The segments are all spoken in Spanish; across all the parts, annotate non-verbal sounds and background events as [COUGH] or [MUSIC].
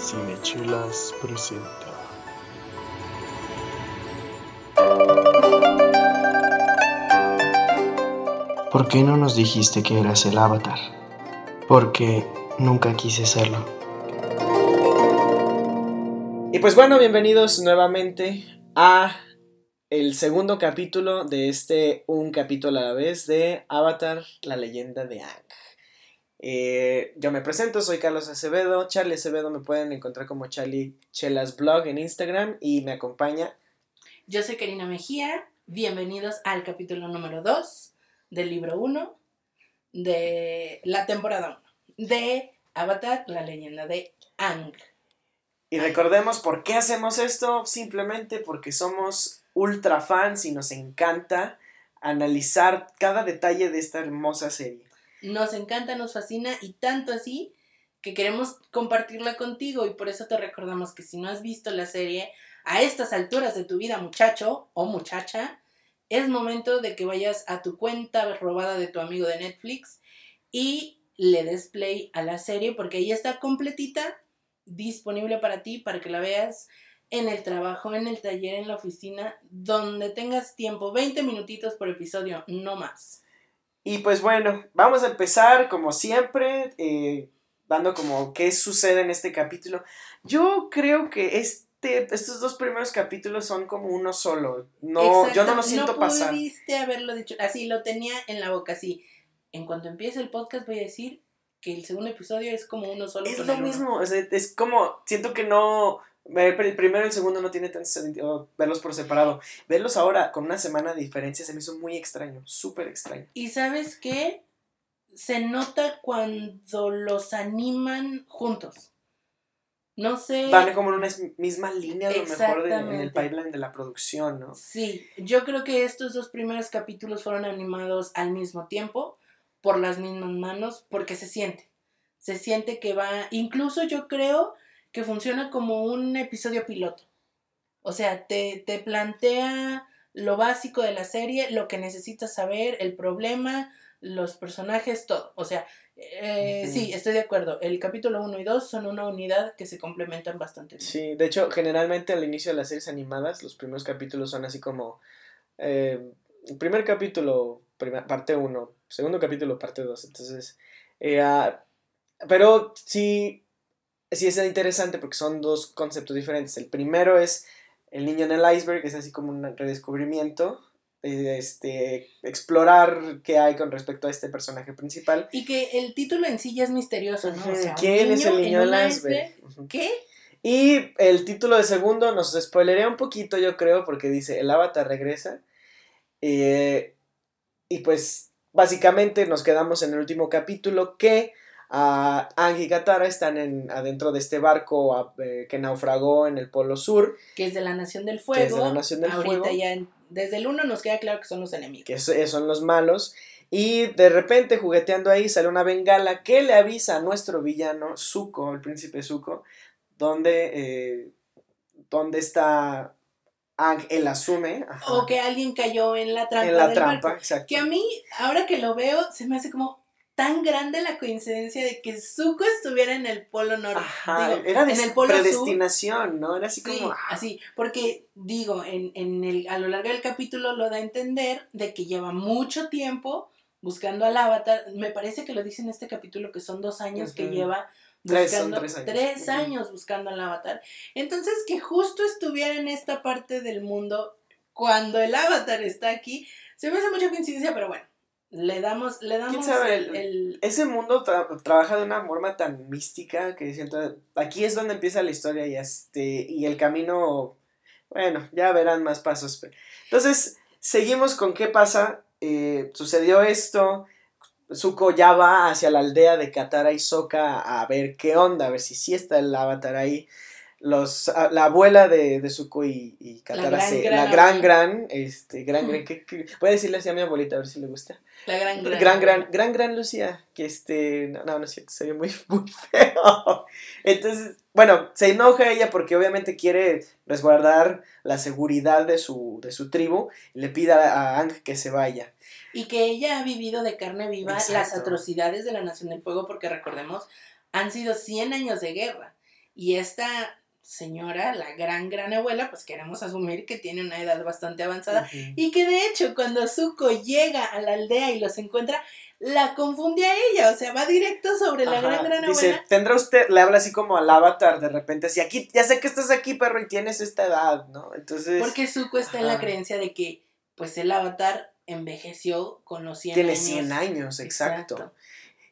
Cinechelas presenta. ¿Por qué no nos dijiste que eras el avatar? Porque nunca quise serlo. Y pues bueno, bienvenidos nuevamente a el segundo capítulo de este Un capítulo a la vez de Avatar, la leyenda de Aang. Eh, yo me presento, soy Carlos Acevedo, Charlie Acevedo me pueden encontrar como Charlie Chelas Blog en Instagram y me acompaña. Yo soy Karina Mejía, bienvenidos al capítulo número 2 del libro 1 de la temporada 1 de Avatar, la leyenda de Aang. Y recordemos por qué hacemos esto, simplemente porque somos ultra fans y nos encanta analizar cada detalle de esta hermosa serie. Nos encanta, nos fascina y tanto así que queremos compartirla contigo y por eso te recordamos que si no has visto la serie a estas alturas de tu vida, muchacho o muchacha, es momento de que vayas a tu cuenta robada de tu amigo de Netflix y le des play a la serie porque ahí está completita, disponible para ti, para que la veas en el trabajo, en el taller, en la oficina, donde tengas tiempo, 20 minutitos por episodio, no más. Y pues bueno, vamos a empezar como siempre, eh, dando como qué sucede en este capítulo. Yo creo que este, estos dos primeros capítulos son como uno solo. No, yo no lo siento no pasar. pudiste haberlo dicho, así lo tenía en la boca, así. En cuanto empiece el podcast voy a decir que el segundo episodio es como uno solo. Es lo mismo, o sea, es como, siento que no, el primero y el segundo no tiene tanto sentido verlos por separado. Verlos ahora con una semana de diferencia se me hizo muy extraño, súper extraño. Y sabes qué? Se nota cuando los animan juntos. No sé. Van como en una misma línea a lo mejor de- en el pipeline de la producción, ¿no? Sí, yo creo que estos dos primeros capítulos fueron animados al mismo tiempo, por las mismas manos, porque se siente. Se siente que va. Incluso yo creo que funciona como un episodio piloto. O sea, te, te plantea lo básico de la serie, lo que necesitas saber, el problema, los personajes, todo. O sea, eh, sí, estoy de acuerdo. El capítulo 1 y 2 son una unidad que se complementan bastante bien. Sí, de hecho, generalmente al inicio de las series animadas, los primeros capítulos son así como. eh, primer capítulo, prima- parte 1, segundo capítulo, parte 2. Entonces. eh, ah, pero sí. Sí es interesante porque son dos conceptos diferentes. El primero es el niño en el iceberg, que es así como un redescubrimiento. Este, explorar qué hay con respecto a este personaje principal. Y que el título en sí ya es misterioso, ¿no? O sea, un ¿Quién es el en niño un del iceberg. ¿Qué? Y el título de segundo nos spoilerea un poquito, yo creo, porque dice, el avatar regresa. Eh, y pues básicamente nos quedamos en el último capítulo que ah, Aang y Katara están en, adentro de este barco eh, que naufragó en el Polo Sur, Que es de la Nación del Fuego. que es de la Nación del Ahorita Fuego, ya, en- desde el 1 nos queda claro que son los enemigos. que son los malos. Y de repente, jugueteando ahí, sale una bengala que le avisa a nuestro villano, Zuko, el príncipe Zuko, donde, eh, donde está Aang, él asume. ajá, O que alguien cayó en la trampa en la del trampa, barco. exacto. Que a mí, ahora que lo veo, se me hace como tan grande la coincidencia de que Zuko estuviera en el Polo Norte. Ajá, Digo, era de en el Polo Sur. predestinación, ¿no? Era así Sí, como. ah, así, porque digo, en, en el, a lo largo del capítulo lo da a entender de que lleva mucho tiempo buscando al avatar. Me parece que lo dice en este capítulo que son dos años que lleva buscando, tres años. tres Ujú. años buscando al avatar. Entonces, que justo estuviera en esta parte del mundo cuando el avatar está aquí, se me hace mucha coincidencia, pero bueno, le damos, le damos sabe? el- el Ese mundo tra- trabaja de una forma tan mística que siento. Aquí es donde empieza la historia y, este, y el camino. Bueno, ya verán más pasos. Entonces, seguimos con qué pasa. Eh, sucedió esto. Zuko ya va hacia la aldea de Katara y Sokka a ver qué onda, a ver si sí está el avatar ahí. Los, a- la abuela de, de Zuko y, y Katara, gran, se- gran la gran, gran, este, gran, gran, que- que- voy a decirle así a mi abuelita a ver si le gusta. La gran, gran, Gran, gran, gran, gran Lucía, que este, no, no, no es cierto, se ve muy, [LAUGHS] muy feo. Entonces, bueno, se enoja ella porque obviamente quiere resguardar la seguridad de su, de su tribu y le pide a Ang que se vaya. Y que ella ha vivido de carne viva las atrocidades de la Nación del Fuego, porque recordemos, han sido 100 años de guerra. Y esta señora, la gran, gran abuela, pues queremos asumir que tiene una edad bastante avanzada y que de hecho cuando Zuko llega a la aldea y los encuentra, la confunde a ella, o sea, va directo sobre la gran, gran Dice, abuela. tendrá usted, le habla así como al avatar de repente, así, aquí, ya sé que estás aquí, perro, y tienes esta edad, ¿no? Entonces... Porque Zuko está en la creencia de que, pues, el avatar envejeció con los 100 Tiene años. 100 años, exacto.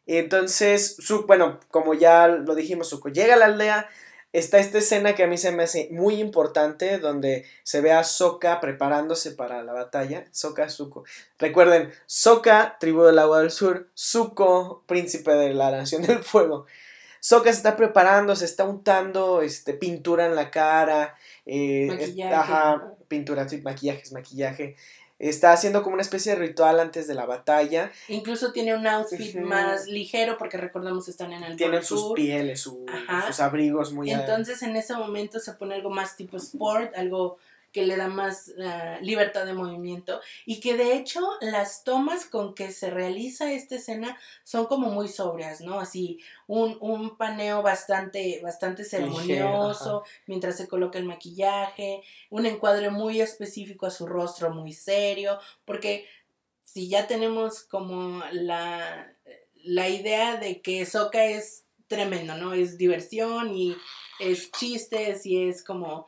Entonces, su, bueno, como ya lo dijimos, Zuko llega a la aldea. Está esta escena que a mí se me hace muy importante, donde se ve a Sokka preparándose para la batalla. Sokka, Zuko. Recuerden, Sokka, tribu del agua del sur. Zuko, príncipe de la nación del fuego. Sokka se está preparando, se está untando este, pintura en la cara. eh, Maquillaje. ajá, pintura, sí, maquillajes, maquillaje. Está haciendo como una especie de ritual antes de la batalla. Incluso tiene un outfit Ujú. más ligero porque recordamos están en el Tienen sus Sur. pieles, su- sus abrigos muy... Entonces en ese momento se pone algo más tipo sport, algo que le da más ah, libertad de movimiento y que de hecho las tomas con que se realiza esta escena son como muy sobrias, ¿no? Así un, un paneo bastante, bastante ceremonioso mientras se coloca el maquillaje, un encuadre muy específico a su rostro, muy serio, porque si ya tenemos como la, la idea de que Soka es tremendo, ¿no? Es diversión y es chistes y es como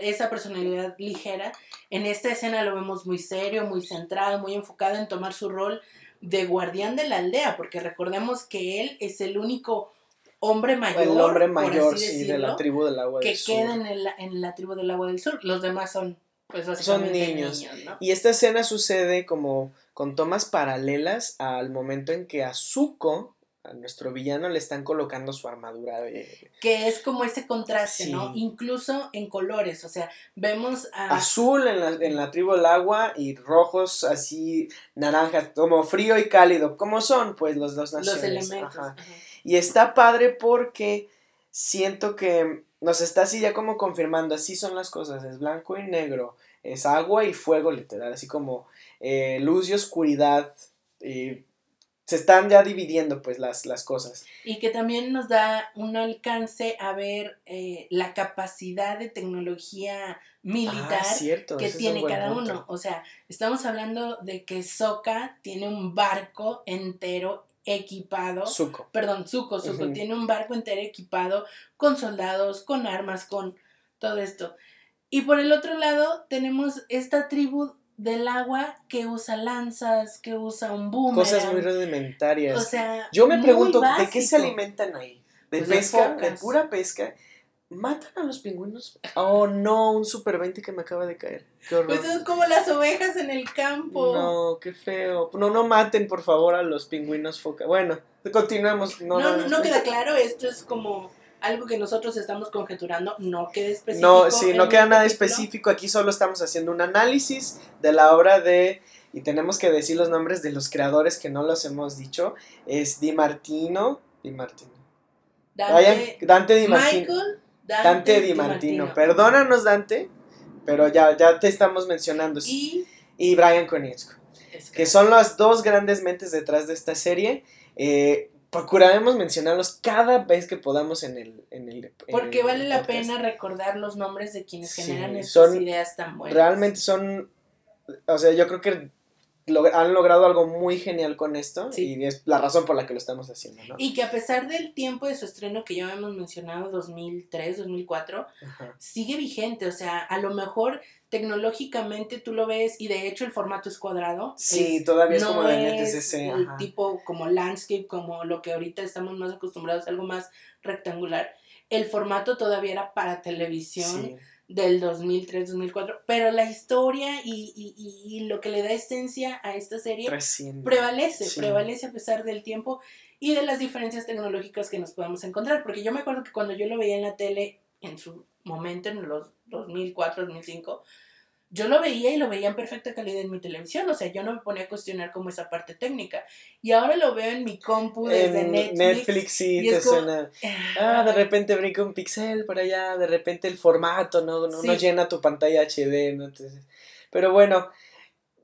esa personalidad ligera. En esta escena lo vemos muy serio, muy centrado, muy enfocado en tomar su rol de guardián de la aldea, porque recordemos que él es el único hombre mayor, el hombre mayor, sí, de la tribu del agua que del sur. queda en, el- en la tribu del agua del sur. Los demás son, pues, Son básicamente niños. ¿no? Y esta escena sucede como con tomas paralelas al momento en que a Zuko, a nuestro villano, le están colocando su armadura de Que es como ese contraste, ¿no? Incluso en colores, o sea, vemos a... azul en la, en la tribu del agua y rojos así naranjas, como frío y cálido. ¿Cómo son? Pues los dos naciones. los elementos. Ajá. ajá. Y está padre porque siento que nos está así ya como confirmando, así son las cosas, es blanco y negro, es agua y fuego literal, así como eh, luz y oscuridad, y se están ya dividiendo pues las, las cosas. Y que también nos da un alcance a ver eh, la capacidad de tecnología militar Ah, cierto, que tiene cada punto. uno. O sea, estamos hablando de que Soka tiene un barco entero equipado. Zuko. Perdón, Zuko, Zuko Ujú. tiene un barco entero equipado con soldados, con armas, con todo esto. Y por el otro lado tenemos esta tribu del agua que usa lanzas, que usa un boomerang. Cosas muy rudimentarias. O sea, Yo me muy pregunto, ¿de qué se alimentan ahí? ¿De Pues pesca? ¿De pura pesca? ¿Matan a los pingüinos? Oh, no, un super 20 que me acaba de caer. Qué horror. Pues son como las ovejas en el campo. No, qué feo. No, no maten, por favor, a los pingüinos foca. Bueno. No, No, no, no, no queda claro, esto es como algo que nosotros estamos conjeturando, no queda específico. No, sí, no queda nada capítulo. específico. Aquí solo estamos haciendo un análisis de la obra de. Y tenemos que decir los nombres de los creadores que no los hemos dicho. Es Di Martino. Di Martino. Dante, Dante Di Martino. Michael, Dante, Dante Di Martino. Perdónanos, Dante. Pero ya, ya te estamos mencionando. Y Y Brian Konietzko. es que son las dos grandes mentes detrás de esta serie. Eh, procuraremos mencionarlos cada vez que podamos en el... En el en porque el vale la pena recordar los nombres de quienes Sí, generan estas son ideas tan buenas. Realmente son... O sea, yo creo que log- han logrado algo muy genial con esto Sí. y es la razón por la que lo estamos haciendo, ¿no? Y que a pesar del tiempo de su estreno que ya hemos mencionado, 2003, 2004, Ajá. sigue vigente. O sea, a lo mejor tecnológicamente tú lo ves y de hecho el formato es cuadrado. Sí, Es- todavía es no como de es NTSC. el ajá. tipo como landscape, como lo que ahorita estamos más acostumbrados, algo más rectangular. El formato todavía era para televisión Sí. del 2003-2004, pero la historia y, y- y- lo que le da esencia a esta serie Trasciende. prevalece, Sí. prevalece a pesar del tiempo y de las diferencias tecnológicas que nos podemos encontrar, porque yo me acuerdo que cuando yo lo veía en la tele en su momento, en los 2004, 2005, yo lo veía y lo veía en perfecta calidad en mi televisión, o sea, yo no me ponía a cuestionar como esa parte técnica, y ahora lo veo en mi compu desde En Netflix. Netflix sí y te como- suena. Ah, de repente brinca un pixel por allá, de repente el formato no, no, no Sí. llena tu pantalla HD, ¿no? Entonces, pero bueno,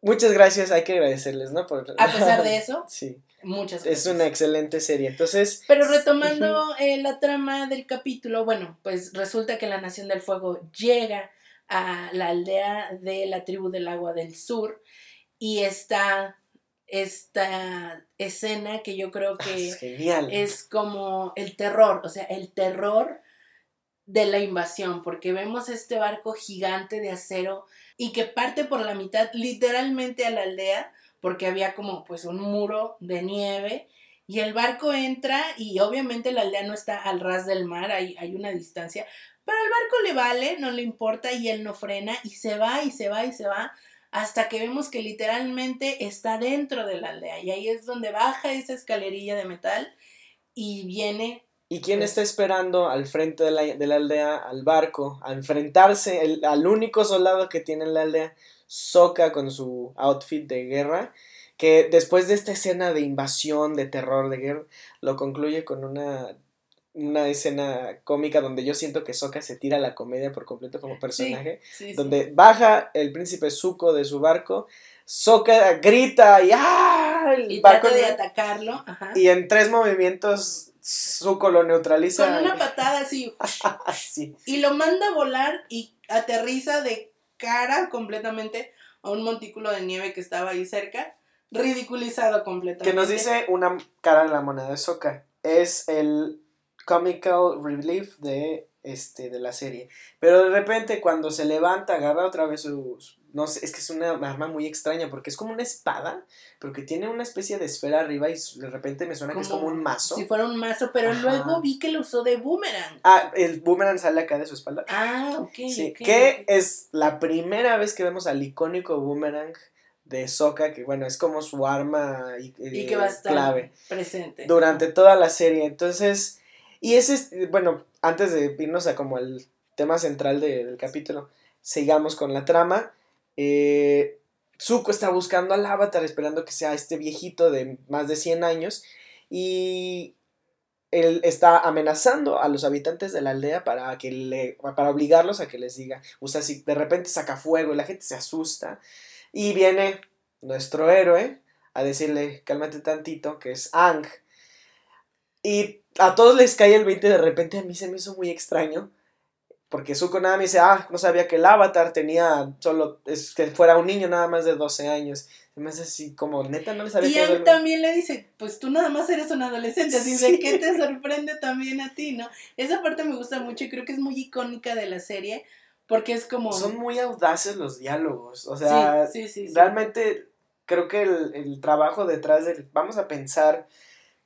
muchas gracias, hay que agradecerles, ¿no? Por... A pesar de [LAUGHS] eso, Sí. Muchas Es una excelente serie. Entonces. Pero retomando eh, la trama del capítulo, bueno, pues resulta que la Nación del Fuego llega a la aldea de la tribu del agua del sur y está esta escena que yo creo que Genial. es como el terror, o sea, el terror de la invasión, porque vemos este barco gigante de acero y que parte por la mitad literalmente a la aldea, porque había como pues un muro de nieve y el barco entra y obviamente la aldea no está al ras del mar, hay, hay una distancia, pero al barco le vale, no le importa y él no frena y se va y se va y se va hasta que vemos que literalmente está dentro de la aldea y ahí es donde baja esa escalerilla de metal y viene ¿Y quién Pues está esperando al frente de la, de la aldea, al barco, a enfrentarse el- al único soldado que tiene en la aldea, Sokka con su outfit de guerra, que después de esta escena de invasión, de terror, de guerra, lo concluye con una, una escena cómica donde yo siento que Sokka se tira a la comedia por completo como personaje, Sí, sí. donde baja el príncipe Zuko de su barco, Sokka grita y ¡ah! El y barco trata de atacarlo, ajá. y en tres movimientos Zuko lo neutraliza. con una patada así [LAUGHS] Sí. y lo manda a volar y aterriza de cara completamente a un montículo de nieve que estaba ahí cerca, ridiculizado completamente. Que nos dice una cara en la moneda de Sokka. Es el comical relief de, este, de la serie. Pero de repente cuando se levanta, agarra otra vez sus... No sé, es que es una arma muy extraña porque es como una espada, pero que tiene una especie de esfera arriba y de repente me suena que es como un mazo. Si fuera un mazo, pero Ajá. luego vi que lo usó de boomerang. Ah, el boomerang sale acá de su espalda. Ah, ok. Sí, que es la primera vez que vemos al icónico boomerang de Sokka, que bueno, es como su arma y, Y eh, que va a estar clave presente. durante toda la serie. Entonces, y ese es, bueno, antes de irnos a como el tema central de- del capítulo, sigamos con la trama. Eh, Zuko está buscando al avatar, esperando que sea este viejito de más de 100 años, y él está amenazando a los habitantes de la aldea para que le para obligarlos a que les diga, o sea, si de repente saca fuego y la gente se asusta y viene nuestro héroe a decirle, "Cálmate tantito", que es Ang. Y a todos les cae el 20 de repente, a mí se me hizo muy extraño. Porque nada me dice, ah, no sabía que el avatar tenía solo, es que fuera un niño nada más de 12 años. Me hace así como, neta, no le sabía Y que él también le dice, pues tú nada más eres un adolescente, así Sí. de qué te sorprende también a ti, ¿no? Esa parte me gusta mucho y creo que es muy icónica de la serie, porque es como... Son muy audaces los diálogos. O sea, sí, sí, sí, sí. realmente creo que el, el trabajo detrás del. Vamos a pensar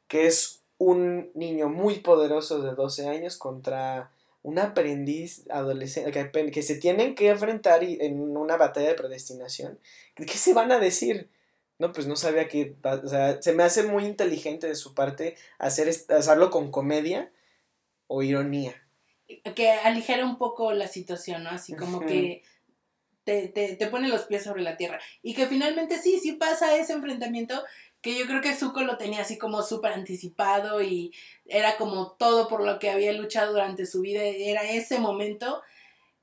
que es un niño muy poderoso de 12 años contra un aprendiz adolescente que, se tienen que enfrentar y- en una batalla de predestinación. ¿Qué se van a decir? No, pues no sabía que. O sea, se me hace muy inteligente de su parte hacer, hacerlo con comedia o ironía. que aligera un poco la situación, ¿no? Así como que te, te, te pone los pies sobre la tierra. Y que finalmente sí, sí pasa ese enfrentamiento que yo creo que Zuko lo tenía así como súper anticipado y era como todo por lo que había luchado durante su vida, era ese momento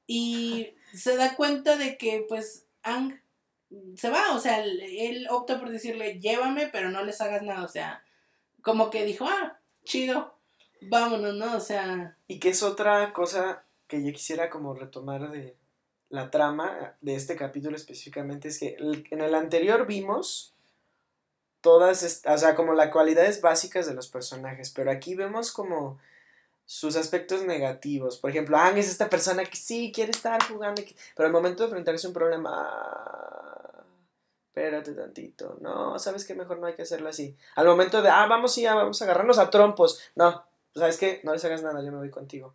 y se da cuenta de que pues Ang se va, o sea, él, opta por decirle llévame pero no les hagas nada, o sea, como que dijo, ah, chido, vámonos, ¿no? O sea, Y que es otra cosa que yo quisiera como retomar de la trama de este capítulo específicamente, es que en el anterior vimos todas, o sea, como las cualidades básicas de los personajes, pero aquí vemos como sus aspectos negativos. Por ejemplo, Ang es esta persona que sí quiere estar jugando, y que- pero al momento de enfrentarse a un problema, ah, espérate tantito, no, sabes que mejor no hay que hacerlo así. Al momento de, ah, vamos sí, ya, vamos a agarrarnos a trompos, no, ¿sabes qué? No les hagas nada, yo me voy contigo.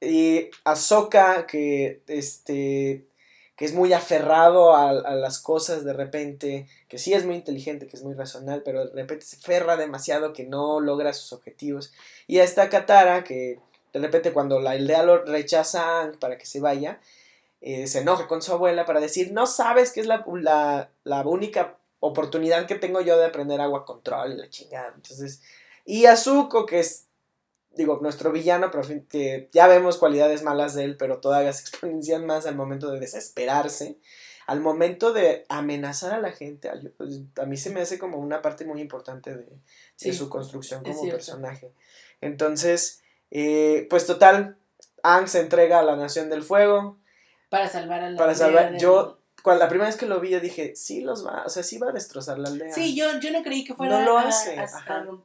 Y Ahsoka, que, este, que es muy aferrado a, a las cosas de repente, que sí es muy inteligente, que es muy racional, pero de repente se aferra demasiado que no logra sus objetivos. Y a esta Katara, que de repente cuando la aldea lo rechaza a para que se vaya, eh, se enoja con su abuela para decir, no sabes que es la, la, la única oportunidad que tengo yo de aprender agua control y la chingada. Entonces, y Azuko, que es, digo, nuestro villano, pero fin- que ya vemos cualidades malas de él, pero todavía se exponencian más al momento de desesperarse. al momento de amenazar a la gente, a, pues, a mí se me hace como una parte muy importante de, su construcción como personaje. Entonces, eh, pues total, Ang se entrega a la Nación del Fuego. Para salvar a la Para salvar- del- yo- Cuando la primera vez que lo vi, yo dije, sí los va, o sea, sí va a destrozar la aldea. Sí, yo, yo no creí que fuera No lo hace, a,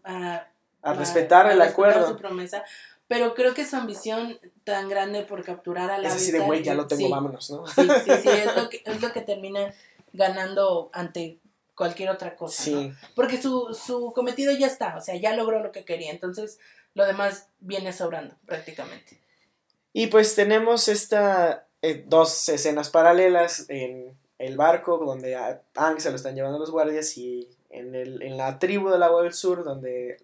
a- a a- respetar a el respetar acuerdo. su promesa, pero creo que su ambición tan grande por capturar a la Es así de, güey, ya lo tengo, vámonos, ¿no? Sí, sí, sí, [LAUGHS] es lo, que, es lo que termina ganando ante cualquier otra cosa, Sí. ¿no? Porque su, su cometido ya está, o sea, ya logró lo que quería, entonces lo demás viene sobrando prácticamente. Y pues tenemos esta eh, dos escenas paralelas en el barco donde a Aang se lo están llevando los guardias y en, el, en la tribu del agua del sur donde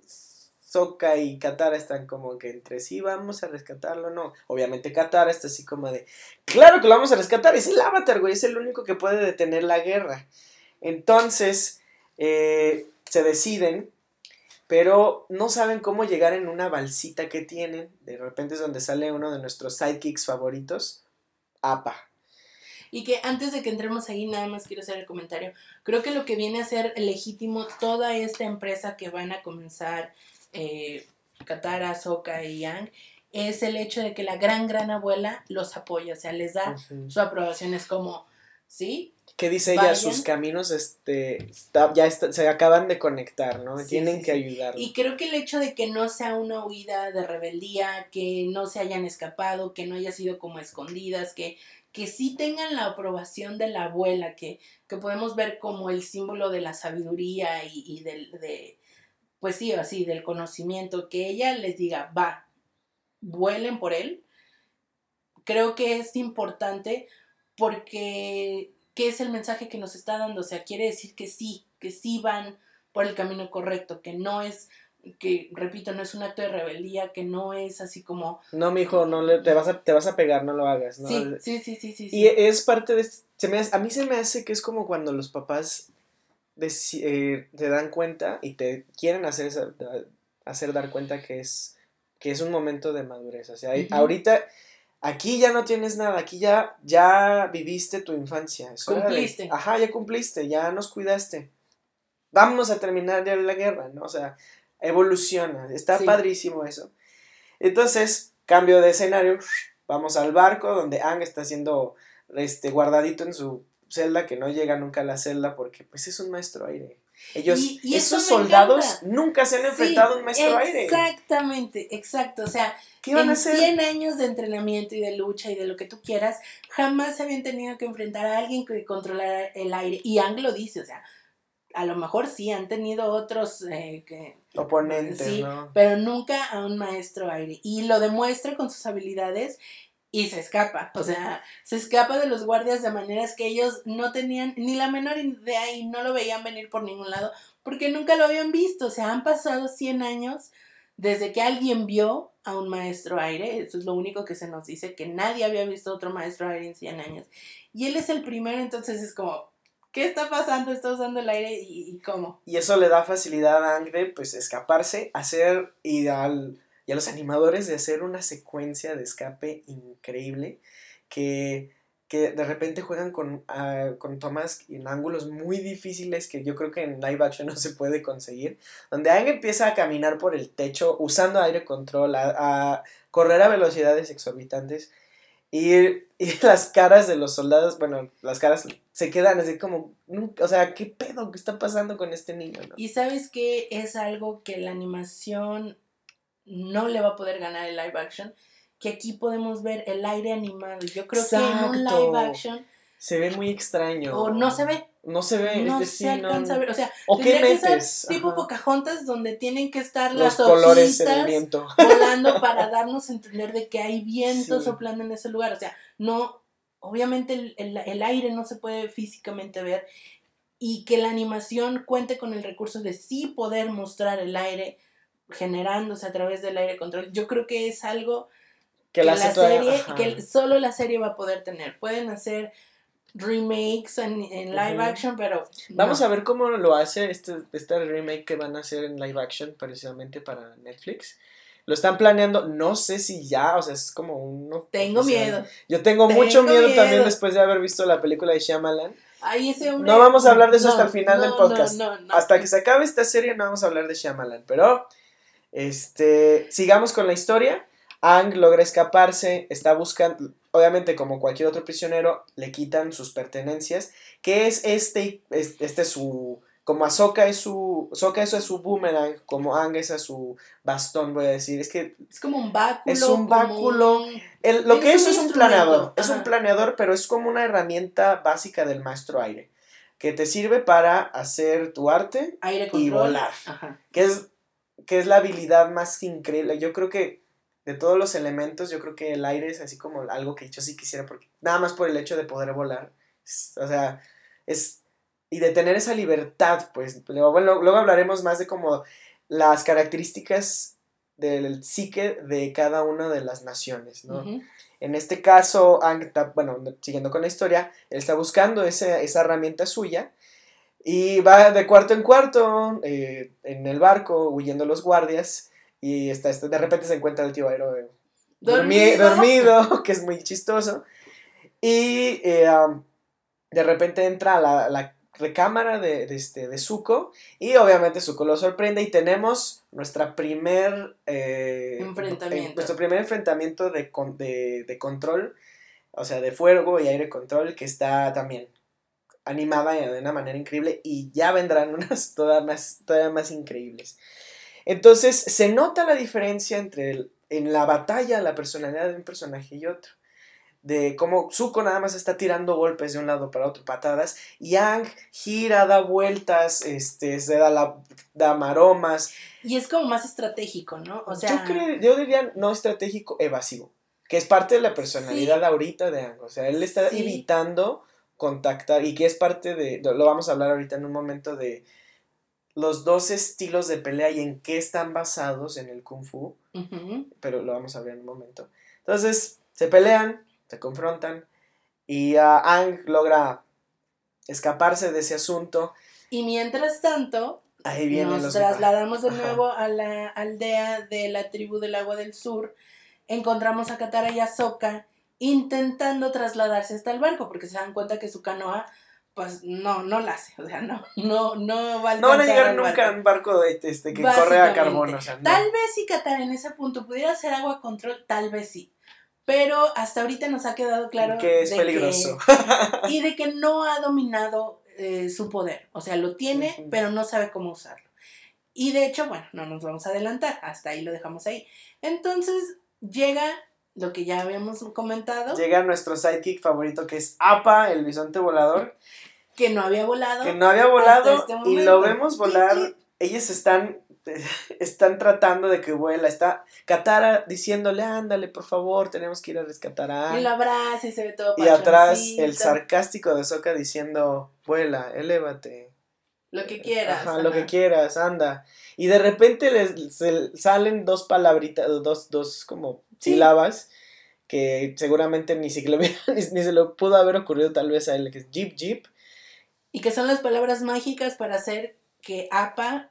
Sokka y Katara están como que entre sí vamos a rescatarlo, no. Obviamente Katara está así como de, claro que lo vamos a rescatar, es el avatar, güey, es el único que puede detener la guerra. Entonces eh, se deciden pero no saben cómo llegar en una balsita que tienen. De repente es donde sale uno de nuestros sidekicks favoritos, Apa. Y que antes de que entremos ahí, nada más quiero hacer el comentario. Creo que lo que viene a ser legítimo toda esta empresa que van a comenzar eh, Katara, Sokka y Yang es el hecho de que la gran, gran abuela los apoya, o sea, les da su aprobación. Es como, ¿sí? ¿Qué dice ella? Sus caminos este, está- ya está- se acaban de conectar, ¿no? Sí, Tienen sí, que ayudar. Y creo que el hecho de que no sea una huida de rebeldía, que no se hayan escapado, que no haya sido como escondidas, que, que sí tengan la aprobación de la abuela, que, que podemos ver como el símbolo de la sabiduría y, y del, de, pues sí, así, del conocimiento, que ella les diga, va, vuelen por él, creo que es importante porque, ¿qué es el mensaje que nos está dando? O sea, quiere decir que sí, que sí van por el camino correcto, que no es, que repito, no es un acto de rebeldía, que no es así como... No, mijo, no le, te, vas a, te vas a pegar, no lo hagas. ¿no? Sí, sí, sí, sí, sí. Y sí. es parte de... Se me a mí se me hace que es como cuando los papás deci- eh, te dan cuenta y te quieren hacer, hacer dar cuenta que es, que es un momento de madurez. O sea, hay- Ujú. ahorita aquí ya no tienes nada, aquí ya, ya viviste tu infancia. es de- Cumpliste. ajá, ya cumpliste, ya nos cuidaste. Vamos a terminar ya la guerra, ¿no? O sea, evoluciona. Está Sí. padrísimo eso. Entonces, cambio de escenario. Vamos al barco donde Ang está siendo este, guardadito en su celda, que no llega nunca a la celda porque pues es un maestro aire. Ellos, Y- y eso esos soldados encanta. nunca se han enfrentado a un maestro aire. Exactamente, exacto. O sea, ¿Qué van en a hacer? 100 años de entrenamiento y de lucha y de lo que tú quieras, jamás se habían tenido que enfrentar a alguien que controlara el aire. Y Ang lo dice, o sea, a lo mejor sí han tenido otros eh, que, Oponentes, Sí, ¿no? pero nunca a un maestro aire. Y lo demuestra con sus habilidades y se escapa. O sea, se escapa de los guardias de maneras que ellos no tenían ni la menor idea y no lo veían venir por ningún lado porque nunca lo habían visto. O sea, han pasado 100 años desde que alguien vio a un maestro aire. Eso es lo único que se nos dice, que nadie había visto otro maestro aire en 100 años. Y él es el primero, entonces es como, ¿qué está pasando? ¿Está usando el aire y, y cómo? Y eso le da facilidad a Ang de pues escaparse, hacer y, al- y a los animadores de hacer una secuencia de escape increíble que, que de repente juegan con, ah, con tomas en ángulos muy difíciles que yo creo que en live action [LAUGHS] no se puede conseguir, donde Ang empieza a caminar por el techo usando aire control, a, correr a velocidades exorbitantes y, y [LAUGHS] las caras de los soldados, bueno, las caras se quedan así como, o sea, ¿qué pedo que está pasando con este niño? no? Y sabes que es algo que la animación no le va a poder ganar el live action, que aquí podemos ver el aire animado. Yo creo que en un Exacto. live action Se ve muy extraño. o no se ve, No se ve, no es que se sí, no- alcanza a ver. O sea, ¿O qué que ser tipo Ajá. Pocahontas donde tienen que estar Los las colores en el viento. [LAUGHS] volando para darnos a entender de que hay viento Sí. soplando en ese lugar. O sea, no, obviamente el, el- el aire no se puede físicamente ver y que la animación cuente con el recurso de sí poder mostrar el aire generándose a través del aire control. Yo creo que es algo Que que la, serie, ajá. que solo la serie va a poder tener. Pueden hacer remakes en, en live action, pero Vamos a ver cómo lo hace este, este remake que van a hacer en live action precisamente para Netflix. Lo están planeando, no sé si ya, o sea, es como un... Tengo miedo. Yo tengo, Tengo mucho miedo, miedo. también después de haber visto la película de Shyamalan. Ay, ese hombre. No vamos a hablar de eso No, hasta el final del no, podcast. no, no, no. Hasta que se acabe esta serie no vamos a hablar de Shyamalan, pero este, sigamos con la historia. Ang logra escaparse, está buscando, obviamente como cualquier otro prisionero, le quitan sus pertenencias, que es este, es- este es su, como Ahsoka es su, Ahsoka eso es su boomerang, como Ang es a su bastón, voy a decir, es que Es como un báculo. Es un báculo. un- el- lo Es que es un es un planeador, es un planeador, pero es como una herramienta básica del maestro aire, que te sirve para hacer tu arte, Aire y volar. Ajá. que es, que es la habilidad más increíble. Yo creo que de todos los elementos, yo creo que el aire es así como algo que yo sí quisiera, porque nada más por el hecho de poder volar. es- o sea, es... Y de tener esa libertad, pues. Luego, bueno, luego hablaremos más de como las características del psique de cada una de las naciones, ¿no? En este caso, Ang bueno, siguiendo con la historia, él está buscando ese- esa herramienta suya y va de cuarto en cuarto eh, en el barco, huyendo los guardias. Y está, está- de repente se encuentra el tío Aero eh, dormi- Dormido. dormido, [LAUGHS] que es muy chistoso. Y eh, um, de repente entra a la, la recámara de, de este, de Zuko. Y obviamente Zuko lo sorprende. Y tenemos nuestra primer Enfrentamiento. nuestro primer enfrentamiento de, con- de, de control. O sea, de fuego y aire control. Que está también animada de una manera increíble. Y ya vendrán [LAUGHS] unas todavía más, todavía más increíbles. Entonces, se nota la diferencia entre el- en la batalla la personalidad de un personaje y otro. De cómo Zuko nada más está tirando golpes de un lado para otro, patadas, y Ang gira, da vueltas, este, se da, la, da maromas. Y es como más estratégico, ¿no? O sea, yo, creo, yo diría no estratégico, evasivo, que es parte de la personalidad ahorita de Ang. O sea, él está Sí. evitando contactar y que es parte de, lo vamos a hablar ahorita en un momento de los dos estilos de pelea y en qué están basados en el kung fu pero lo vamos a ver en un momento. Entonces, se pelean, se confrontan y ah, Ang logra escaparse de ese asunto. Y mientras tanto, Ahí vienen nos los trasladamos de Ajá. nuevo a la aldea de la tribu del agua del sur. Encontramos a Katara y a Sokka intentando trasladarse hasta el barco porque se dan cuenta que su canoa pues no, no la hace, o sea, no, no, no va a No van a llegar nunca a un barco de, este, que corre a. O sea, no. Tal vez si Qatar en ese punto pudiera hacer agua control, tal vez sí. Pero hasta ahorita nos ha quedado claro que es de peligroso. que- [LAUGHS] y de que no ha dominado eh, su poder. O sea, lo tiene, pero no sabe cómo usarlo. Y de hecho, bueno, no nos vamos a adelantar, hasta ahí lo dejamos ahí. Entonces llega lo que ya habíamos comentado, Llega nuestro sidekick favorito que es Apa, el bisonte volador, que no había volado. que no había volado este y lo vemos volar. Ellos están, [LAUGHS] están tratando de que vuela. Está Katara diciéndole, ándale, por favor, tenemos que ir a rescatar a Aang". Y lo abraza y se ve todo Y atrás el sarcástico de Soka diciendo, vuela, elévate. Lo que quieras. Ajá, lo que quieras, anda. Y de repente les salen dos palabritas, dos, dos como Sí. sílabas que seguramente ni, siquiera [LAUGHS] ni, ni se le pudo haber ocurrido tal vez a él, que es jeep jeep. Y que son las palabras mágicas para hacer que APA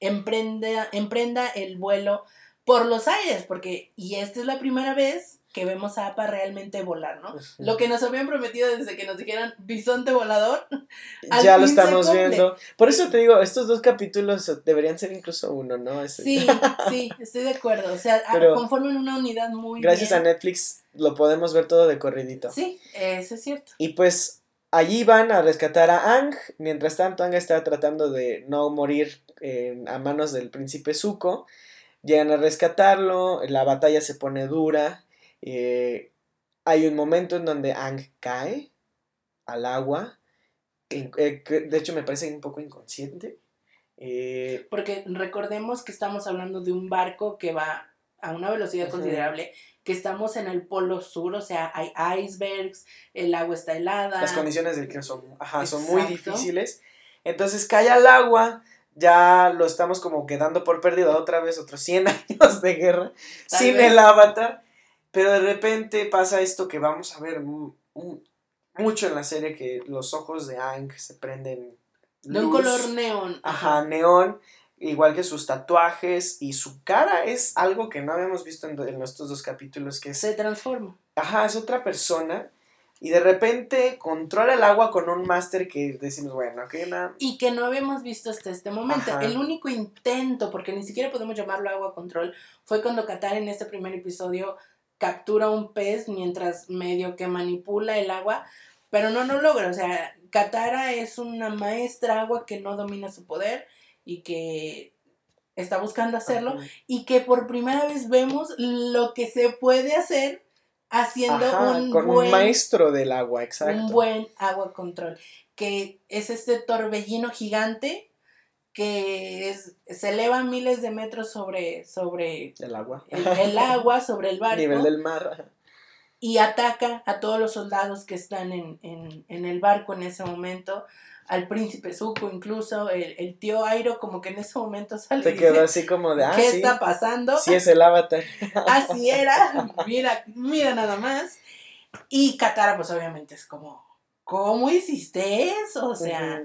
emprenda, emprenda el vuelo por los aires, porque, y esta es la primera vez que vemos a APA realmente volar, ¿no? Lo que nos habían prometido desde que nos dijeran bisonte volador, [LAUGHS] ya lo estamos viendo. Por eso te digo, estos dos capítulos deberían ser incluso uno, ¿no? Ese- sí, [LAUGHS] sí, estoy de acuerdo, o sea, Pero- conforman una unidad muy Gracias a. Netflix lo podemos ver todo de corridito. Sí, eso es cierto. Y pues allí van a rescatar a Ang. Mientras tanto, Ang está tratando de no morir eh, a manos del príncipe Zuko. Llegan a rescatarlo. La batalla se pone dura. eh, hay un momento en donde Ang cae al agua. eh, de hecho, me parece un poco inconsciente. Eh, Porque recordemos que estamos hablando de un barco que va a una velocidad considerable, que estamos en el polo sur, o sea, hay icebergs, el agua está helada. las condiciones del que son, ajá, son muy difíciles. Entonces cae al agua, ya lo estamos como quedando por perdido otra vez, otros 100 [LAUGHS] años de guerra, Tal sin vez. el avatar. Pero de repente pasa esto que vamos a ver mu- mu- mucho en la serie, que los ojos de Aang se prenden. De un luz, color neón. Ajá, neón. igual que sus tatuajes y su cara es algo que no habíamos visto en, en estos dos capítulos, que es, Se transforma. ajá, es otra persona y de repente controla el agua con un máster que decimos, bueno, que nada, Y que no habíamos visto hasta este momento. Ajá. El único intento, porque ni siquiera podemos llamarlo agua control, fue cuando Qatar en este primer episodio captura un pez mientras medio que manipula el agua, pero no lo logra. O sea, Katara es una maestra agua que no domina su poder y que está buscando hacerlo Ajá. y que por primera vez vemos lo que se puede hacer haciendo Ajá, un con buen un maestro del agua, exacto. un buen agua control, que es este torbellino gigante que es, se eleva miles de metros sobre, sobre El agua. el, el [LAUGHS] agua, sobre el barco, Nivel del mar. y ataca a todos los soldados que están en, en, en el barco en ese momento, al príncipe Zuko incluso, el, el tío Airo como que en ese momento [LAUGHS] sale Te y quedó así como de, ah, ¿qué sí, está pasando? sí es el avatar. [LAUGHS] Así era, mira, mira nada más. Y Katara, pues obviamente es como, ¿cómo hiciste eso? O sea,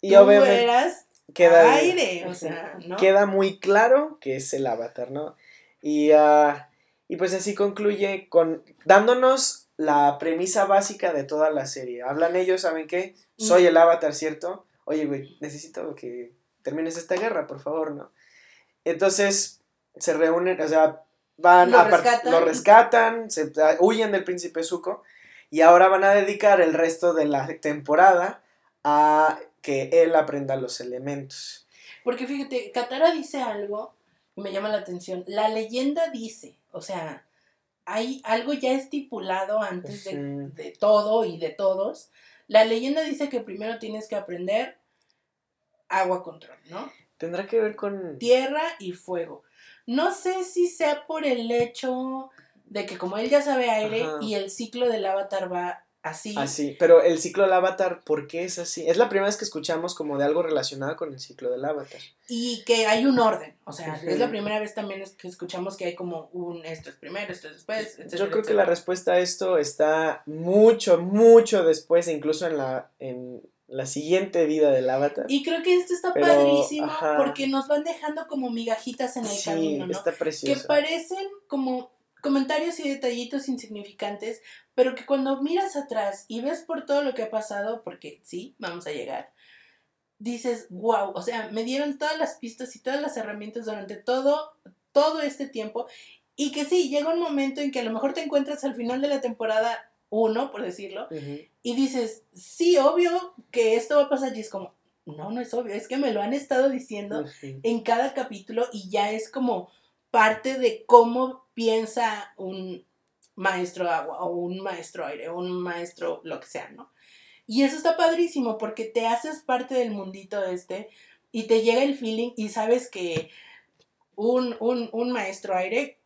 y tú obviamente eras queda, aire, o sea, ¿no? queda muy claro que es el avatar, ¿no? Y, ah, y pues así concluye con dándonos la premisa básica de toda la serie. Hablan ellos, ¿saben qué? Soy el avatar, ¿cierto? Oye, güey, necesito que termines esta guerra, por favor, ¿no? Entonces se reúnen, o sea, van Lo a rescatan. lo rescatan, se ah, huyen del príncipe Zuko y ahora van a dedicar el resto de la temporada a que él aprenda los elementos. Porque fíjate, Katara dice algo que me llama la atención. La leyenda dice, o sea, hay algo ya estipulado antes de, todo y de todos. La leyenda dice que primero tienes que aprender agua control, ¿no? Tendrá que ver con... tierra y fuego. No sé si sea por el hecho de que como él ya sabe aire Ajá. y el ciclo del avatar va así, Así, pero el ciclo del avatar, ¿por qué es así? Es la primera vez que escuchamos como de algo relacionado con el ciclo del avatar. y que hay un orden. O sea, es la primera vez también que escuchamos que hay como un esto es primero, esto es después. etcétera, Yo creo que la respuesta a esto está mucho, mucho después, incluso en la, en la siguiente vida del avatar. Y creo que esto está Pero, padrísimo ajá. porque nos van dejando como migajitas en el sí, camino, ¿no? está que precioso. parecen como comentarios y detallitos insignificantes, pero que cuando miras atrás y ves por todo lo que ha pasado, porque sí, vamos a llegar, dices, wow, o sea, me dieron todas las pistas y todas las herramientas durante todo, todo este tiempo, y que sí, llega un momento en que a lo mejor te encuentras al final de la temporada 1, por decirlo, y dices, sí, obvio que esto va a pasar, y es como, no, no es obvio, es que me lo han estado diciendo Ujú. en cada capítulo y ya es como parte de cómo piensa un maestro agua o un maestro aire o un maestro lo que sea, ¿no? Y eso está padrísimo porque te haces parte del mundito este y te llega el feeling y sabes que un, un, un maestro aire,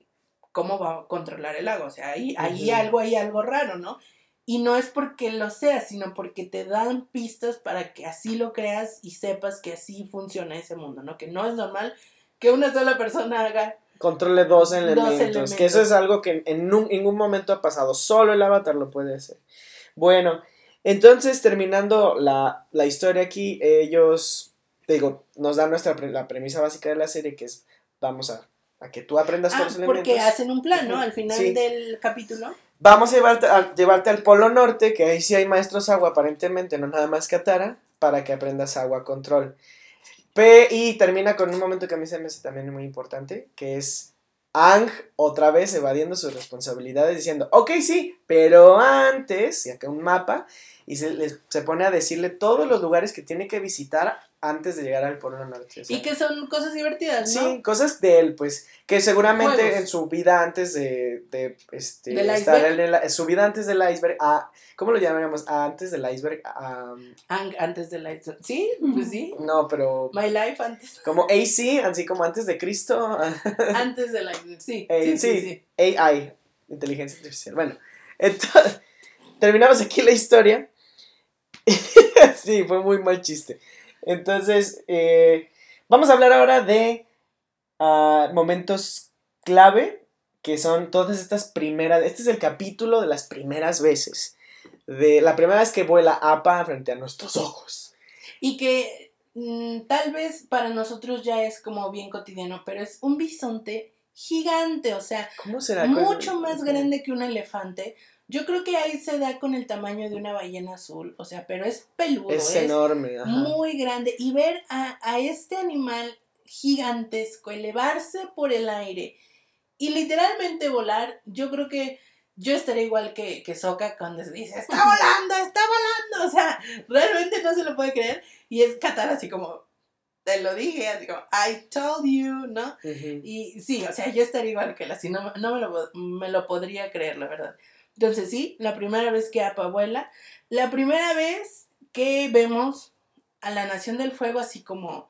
¿cómo va a controlar el agua? O sea, ahí, algo, hay algo raro, ¿no? Y no es porque lo seas, sino porque te dan pistas para que así lo creas y sepas que así funciona ese mundo, ¿no? Que no es normal que una sola persona haga. Controle dos elementos, elementos. Que eso es algo que en un- ningún momento ha pasado. Solo el avatar lo puede hacer. Bueno, entonces terminando la, la historia aquí, ellos, te digo, nos dan nuestra pre- la premisa básica de la serie, que es vamos a, a que tú aprendas Ah, todos los elementos. porque hacen un plan, ¿no? Al final sí. del capítulo. Vamos a llevarte, a llevarte al Polo Norte, que ahí sí hay maestros agua, aparentemente, no nada más Katara, para que aprendas agua control. Y termina con un momento que a mí se me hace también muy importante, que es Ang otra vez evadiendo sus responsabilidades, diciendo, ok, sí, pero antes, y acá un mapa, y se, se pone a decirle todos los lugares que tiene que visitar antes de llegar al Polo Norte. o sea, Y que son cosas divertidas, ¿no? Sí, cosas de él, pues, que seguramente Juegos. en su vida antes de, de este, ¿Del estar iceberg? en el- su vida antes del iceberg, ah, ¿cómo lo llamaríamos? Ah, antes del iceberg, ah, Ang- antes de la... Sí, pues sí. no, pero My Life antes. como AC, así como antes de Cristo, [LAUGHS] Antes de la... Sí, Eh, sí, sí, sí. sí. AI, inteligencia artificial. Bueno, entonces, [LAUGHS] terminamos aquí la historia. [LAUGHS] sí, fue muy mal chiste. Entonces, eh, vamos a hablar ahora de ah, momentos clave, que son todas estas primeras, este es el capítulo de las primeras veces, de la primera vez que vuela APA frente a nuestros ojos. Y que mm, tal vez para nosotros ya es como bien cotidiano, pero es un bisonte gigante, o sea, mucho más grande que un elefante. Yo creo que ahí se da con el tamaño de una ballena azul, o sea, pero es peludo, Es es enorme. Ajá. muy grande. Y ver a, a este animal gigantesco elevarse por el aire y literalmente volar, yo creo que yo estaría igual que, que Soka cuando se dice, está [LAUGHS] volando, está volando. O sea, realmente no se lo puede creer. Y es Qatar así como, te lo dije, así como, I told you, ¿no? Ujú. Y sí, o sea, yo estaría igual que él, así no, no me, lo, me lo podría creer, la verdad. Entonces sí, la primera vez que Apa vuela, la primera vez que vemos a la Nación del Fuego así como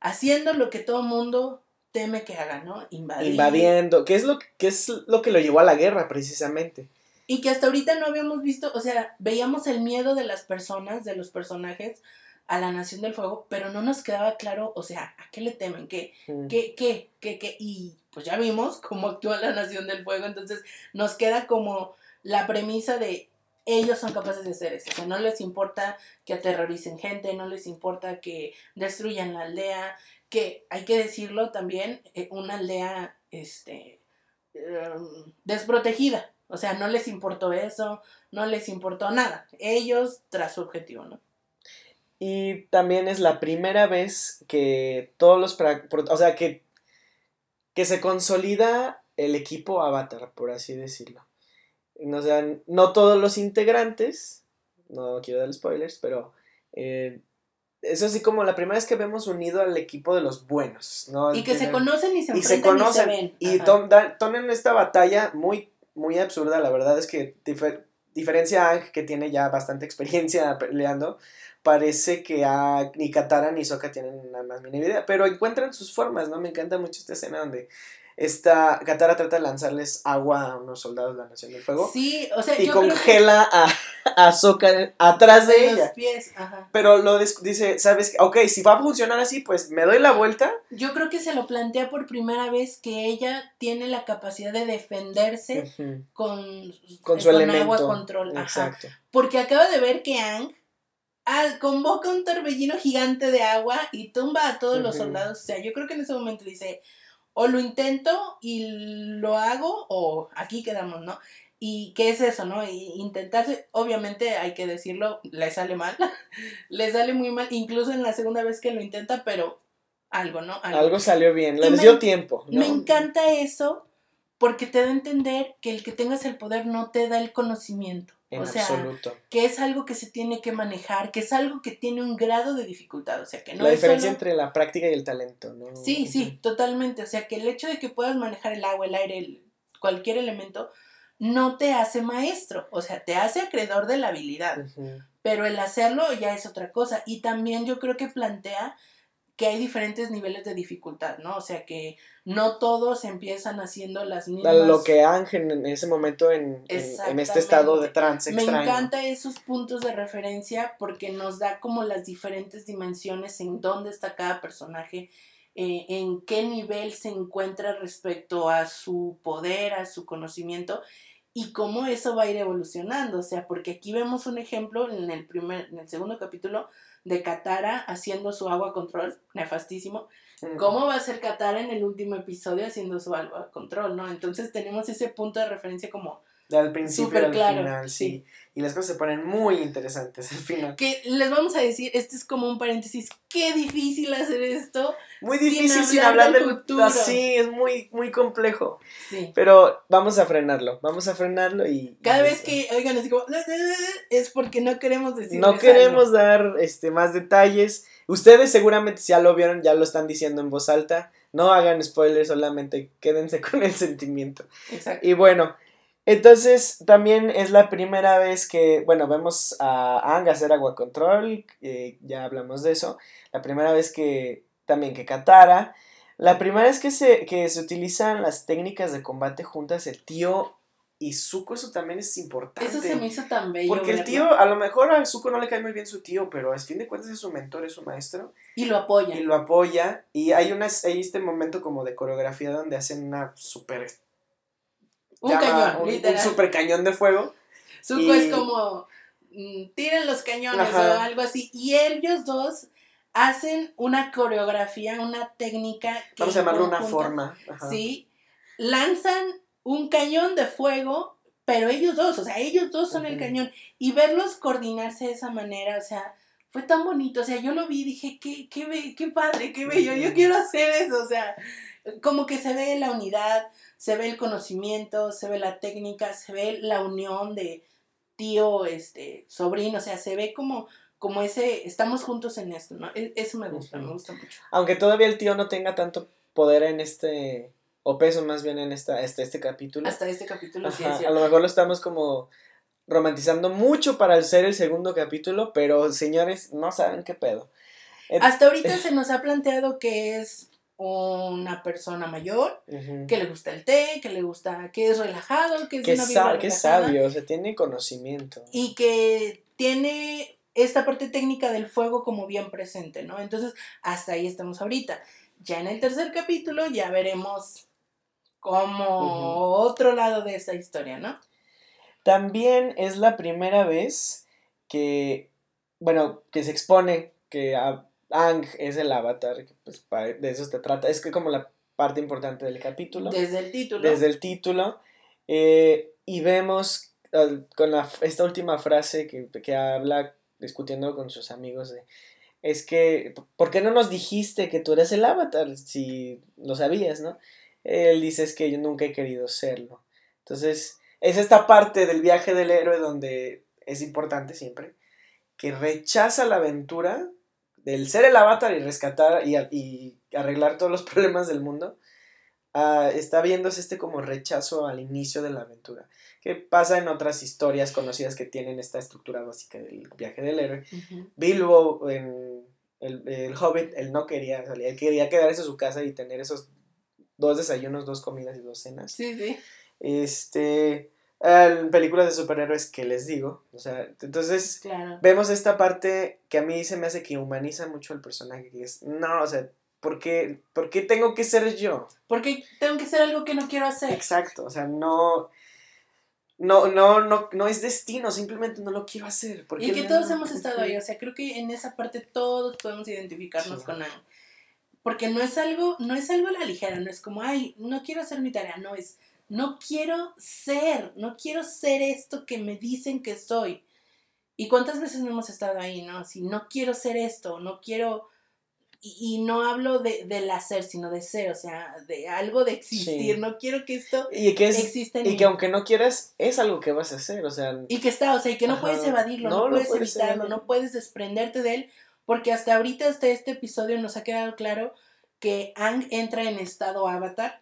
haciendo lo que todo mundo teme que haga, ¿no? Invadir. Invadiendo. ¿Qué es, lo, que- es lo que lo llevó a la guerra, precisamente? Y que hasta ahorita no habíamos visto, o sea, veíamos el miedo de las personas, de los personajes a la Nación del Fuego, pero no nos quedaba claro, o sea, ¿a qué le temen? ¿Qué, Mm. ¿Qué, qué, qué, qué? Y pues ya vimos cómo actúa la Nación del Fuego, entonces nos queda como la premisa de ellos son capaces de hacer eso, o sea, no les importa que aterroricen gente, no les importa que destruyan la aldea, que hay que decirlo también, eh, una aldea, este, em, desprotegida, o sea, no les importó eso, no les importó nada, ellos tras su objetivo, ¿no? Y también es la primera vez que todos los... O sea, que, que se consolida el equipo Avatar, por así decirlo. O sea, no todos los integrantes, no quiero dar spoilers, pero eh, es así como la primera vez que vemos unido al equipo de los buenos, ¿no? Y que se conocen y se y se enfrentan conocen. y se ven. Y toman esta batalla muy, muy absurda, la verdad es que diferencia a Aang, que tiene ya bastante experiencia [LAUGHS] peleando, parece que ni Katara ni Sokka tienen nada más mínima idea, pero encuentran sus formas, ¿no? Me encanta mucho esta escena donde esta Katara trata de lanzarles agua a unos soldados de la Nación del Fuego Sí, o sea, y yo creo que congela a, a atrás de de los ella. pies, ajá. Pero lo dice, ¿sabes? Ok, si va a funcionar así, pues me doy la vuelta. Yo creo que se lo plantea por primera vez que ella tiene la capacidad de defenderse con, Con su elemento. agua control. Ajá. Exacto. Porque acaba de ver que Ang ah, convoca un torbellino gigante de agua y tumba a todos los soldados. O sea, yo creo que en ese momento dice, o lo intento y lo hago, o aquí quedamos, ¿no? ¿Y qué es eso, no? Y intentarse, obviamente hay que decirlo, le sale mal, [LAUGHS] le sale muy mal, incluso en la segunda vez que lo intenta, pero algo, ¿no? Algo salió bien, les dio tiempo. ¿no? Me encanta eso porque te da a entender que el que tengas el poder no te da el conocimiento. En o sea, absoluto. que es algo que se tiene que manejar, que es algo que tiene un grado de dificultad. O sea, que no la es diferencia solo- entre la práctica y el talento, ¿no? Sí, sí, totalmente. O sea, que el hecho de que puedas manejar el agua, el aire, el- cualquier elemento, no te hace maestro. O sea, te hace acreedor de la habilidad. Pero el hacerlo ya es otra cosa. Y también yo creo que plantea que hay diferentes niveles de dificultad, ¿no? O sea, que no todos empiezan haciendo las mismas... Lo que Ángel en ese momento en, en- en este estado de trance Me extraño. encanta esos puntos de referencia porque nos da como las diferentes dimensiones en dónde está cada personaje, eh, en qué nivel se encuentra respecto a su poder, a su conocimiento y cómo eso va a ir evolucionando. O sea, porque aquí vemos un ejemplo en el primer, en el segundo capítulo de Katara haciendo su agua control, nefastísimo. ¿Cómo va a ser Katara en el último episodio haciendo su agua control, no? Entonces tenemos ese punto de referencia como Al principio y al claro, final, sí. sí. Y las cosas se ponen muy interesantes al final. que les vamos a decir, este es como un paréntesis, qué difícil hacer esto. Muy Sin difícil sin hablar hablar del del futuro. Así, es muy, muy complejo. Sí. Pero vamos a frenarlo, vamos a frenarlo y... Cada y- vez que oigan así como es porque no queremos decir No queremos dar este, más detalles. Ustedes seguramente ya lo vieron, ya lo están diciendo en voz alta. No hagan spoilers, solamente quédense [LAUGHS] con el sentimiento. Exacto. Y bueno, entonces también es la primera vez que, bueno, vemos a Ang hacer agua control, eh, ya hablamos de eso. La primera vez que también que Katara. La primera vez que se, que se utilizan las técnicas de combate juntas, el tío y Zuko, eso también es importante. Eso se me hizo tan bello. Porque el tío, a lo mejor a Zuko no le cae muy bien su tío, pero a fin de cuentas es su mentor, es su maestro, Y lo apoya. y lo apoya. Y hay, una, hay este momento como de coreografía donde hacen una super. Un llama- cañón, un, un literal. super cañón de fuego. Zuko y- es como mm, tiren los cañones Ajá. o algo así. Y ellos dos hacen una coreografía, una técnica. que Vamos a llamarlo una forma. Ajá. Sí, lanzan un cañón de fuego, pero ellos dos, o sea, ellos dos son el cañón. Y verlos coordinarse de esa manera, o sea, fue tan bonito. O sea, yo lo vi y dije, qué, qué, qué padre, qué bello, yo quiero hacer eso. O sea, como que se ve la unidad, se ve el conocimiento, se ve la técnica, se ve la unión de tío, este, sobrino, o sea, se ve como, como ese, estamos juntos en esto, ¿no? E- Eso me gusta, me gusta mucho. Aunque todavía el tío no tenga tanto poder en este, o peso más bien en esta, este, este capítulo. Hasta este capítulo sí es a lo mejor lo estamos como romantizando mucho para el ser el segundo capítulo, pero señores, no saben qué pedo. Hasta ahorita [LAUGHS] se nos ha planteado que es una persona mayor, que le gusta el té, que le gusta, que es relajado, que es que, una que es sabio, o sea, tiene conocimiento. y que tiene esta parte técnica del fuego como bien presente, ¿no? Entonces, hasta ahí estamos ahorita. Ya en el tercer capítulo ya veremos como otro lado de esta historia, ¿no? También es la primera vez que, bueno, que se expone que a- Ang es el avatar, que, pues de eso se trata, es que como la parte importante del capítulo. Desde el título. desde el título eh, y vemos con la, esta última frase que, que habla discutiendo con sus amigos de, es que, ¿por qué no nos dijiste que tú eres el avatar si lo sabías, no? Él dice es que yo nunca he querido serlo. Entonces, es esta parte del viaje del héroe donde es importante siempre que rechaza la aventura del ser el avatar y rescatar y, y arreglar todos los [LAUGHS] problemas del mundo ah, está viéndose este como rechazo al inicio de la aventura, que pasa en otras historias conocidas que tienen esta estructura básica del viaje del héroe. Bilbo en el, el Hobbit, él no quería salir, él quería quedarse en su casa y tener esos dos desayunos, dos comidas y dos cenas. Sí, sí. Este, en películas de superhéroes, ¿qué les digo? O sea, entonces Claro. vemos esta parte que a mí se me hace que humaniza mucho el personaje, que es, no, o sea, ¿por qué, por qué tengo que ser yo? Porque tengo que hacer algo que no quiero hacer. Exacto, o sea, no, no, no, no, no es destino, simplemente no lo quiero hacer. porque Y que no- todos hemos estado ahí, o sea, creo que en esa parte todos podemos identificarnos Sí. con algo. Porque no es algo, no es algo a la ligera, no es como, ay, no quiero hacer mi tarea, no es, no quiero ser, no quiero ser esto que me dicen que soy. ¿Y cuántas veces no hemos estado ahí, no? Así, no quiero ser esto, no quiero, y, y no hablo de, del hacer, sino de ser, o sea, de algo de existir, Sí. no quiero que esto Y que es, exista en y mí. que aunque no quieras, es algo que vas a hacer, o sea, Y que está, o sea, y que no Ajá. puedes evadirlo, no, No, no puedes puedes evitarlo, no puedes desprenderte de él, porque hasta ahorita, hasta este episodio, nos ha quedado claro que Ang entra en estado avatar,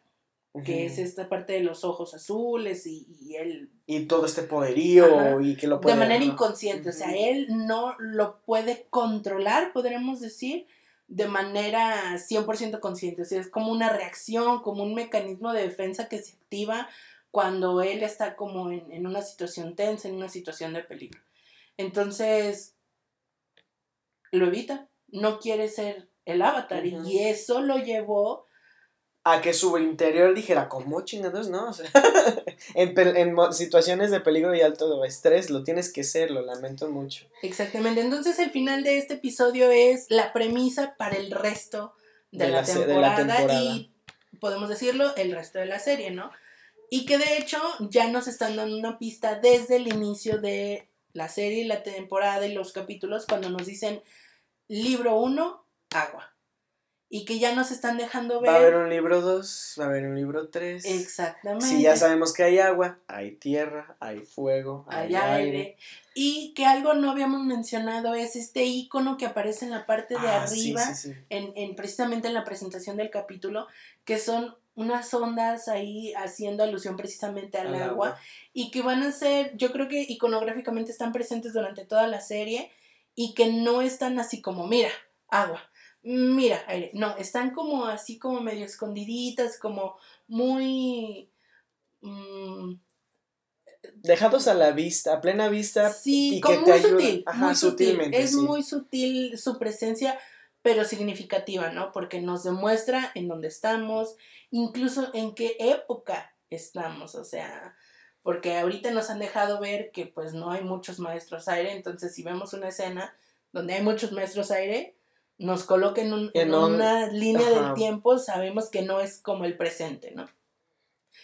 que es esta parte de los ojos azules y, y él y todo este poderío Ajá. y que lo de puede manera ajá. inconsciente, o sea, él no lo puede controlar, podríamos decir, de manera 100% consciente, o sea, es como una reacción, como un mecanismo de defensa que se activa cuando él está como en, en una situación tensa, en una situación de peligro. Entonces, lo evita, no quiere ser el avatar y eso lo llevó a que su interior dijera, ¿cómo chingados no? [LAUGHS] O sea, en, en situaciones de peligro y alto estrés lo tienes que ser, lo lamento mucho. Exactamente. Entonces el final de este episodio es la premisa para el resto de, De la, la se- de la temporada, temporada. y podemos decirlo, el resto de la serie, ¿no? Y que de hecho ya nos están dando una pista desde el inicio de la serie, la temporada y los capítulos cuando nos dicen libro 1, agua. Y que ya nos están dejando ver Va a haber un libro 2, va a haber un libro 3. exactamente. Si ya sabemos que hay agua, hay tierra, hay fuego, hay, hay aire. aire. Y que algo no habíamos mencionado es este icono que aparece en la parte de Ah, sí, arriba. sí, sí. en, en- precisamente en la presentación del capítulo, que son unas ondas ahí haciendo alusión precisamente al, Al agua, agua. y que van a ser, yo creo que iconográficamente están presentes durante toda la serie y que no están así como, mira, agua, mira, aire, no, están como así como medio escondiditas, como muy... mm, Dejados a la vista, a plena vista. Sí, y como que te muy ayuda- sutil, Ajá, muy sutil. sutilmente, Es sí. muy sutil su presencia, pero significativa, ¿no? Porque nos demuestra en dónde estamos, incluso en qué época estamos, o sea, porque ahorita nos han dejado ver que pues no hay muchos maestros aire, entonces si vemos una escena donde hay muchos maestros aire, nos coloque en, un, En en un- una línea ajá. del tiempo, sabemos que no es como el presente, ¿no?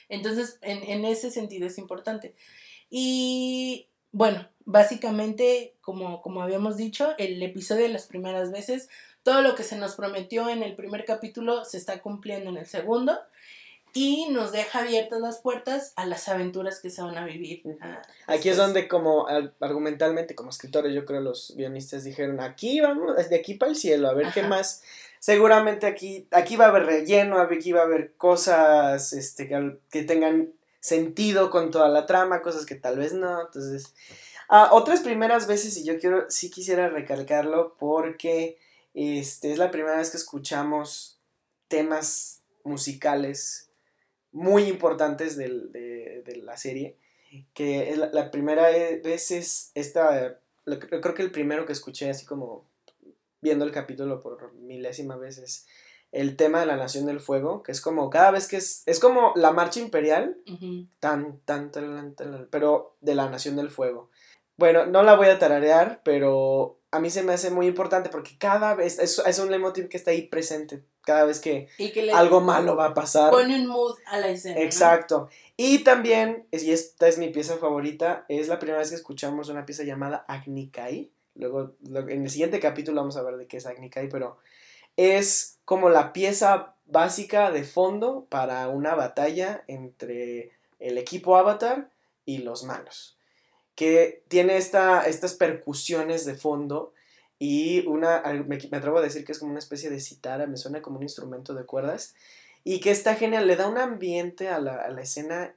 Entonces, en, en ese sentido es importante. Y bueno, básicamente, como, como habíamos dicho, el episodio de las primeras veces, todo lo que se nos prometió en el primer capítulo se está cumpliendo en el segundo y nos deja abiertas las puertas a las aventuras que se van a vivir. ah, Aquí es donde como al- argumentalmente, como escritores, yo creo los guionistas dijeron, aquí vamos, de aquí para el cielo, a ver qué más. Seguramente aquí, aquí va a haber relleno, aquí va a haber cosas este, que tengan sentido con toda la trama, cosas que tal vez no. Entonces, ah, otras primeras veces, y yo quiero, sí quisiera recalcarlo, porque este, es la primera vez que escuchamos temas musicales muy importantes del- de, de la serie que es la, la primera vez es esta, lo yo creo que el primero que escuché así como viendo el capítulo por milésima vez es el tema de la Nación del Fuego, que es como cada vez que es, es como la marcha imperial, Ujú. tan, tan, tan, tan, pero de la Nación del Fuego. Bueno, no la voy a tararear, pero a mí se me hace muy importante porque cada vez, es, es un leitmotiv que está ahí presente, cada vez que algo malo va a pasar. pone un mood a la escena. ¿no? Exacto. Y también, y esta es mi pieza favorita, es la primera vez que escuchamos una pieza llamada Agnikai. Luego, en el siguiente capítulo vamos a ver de qué es Agnikai, pero es como la pieza básica de fondo para una batalla entre el equipo Avatar y los malos. Que tiene esta, estas percusiones de fondo y una, me, me atrevo a decir que es como una especie de citara, me suena como un instrumento de cuerdas y que está genial, le da un ambiente a la, a la escena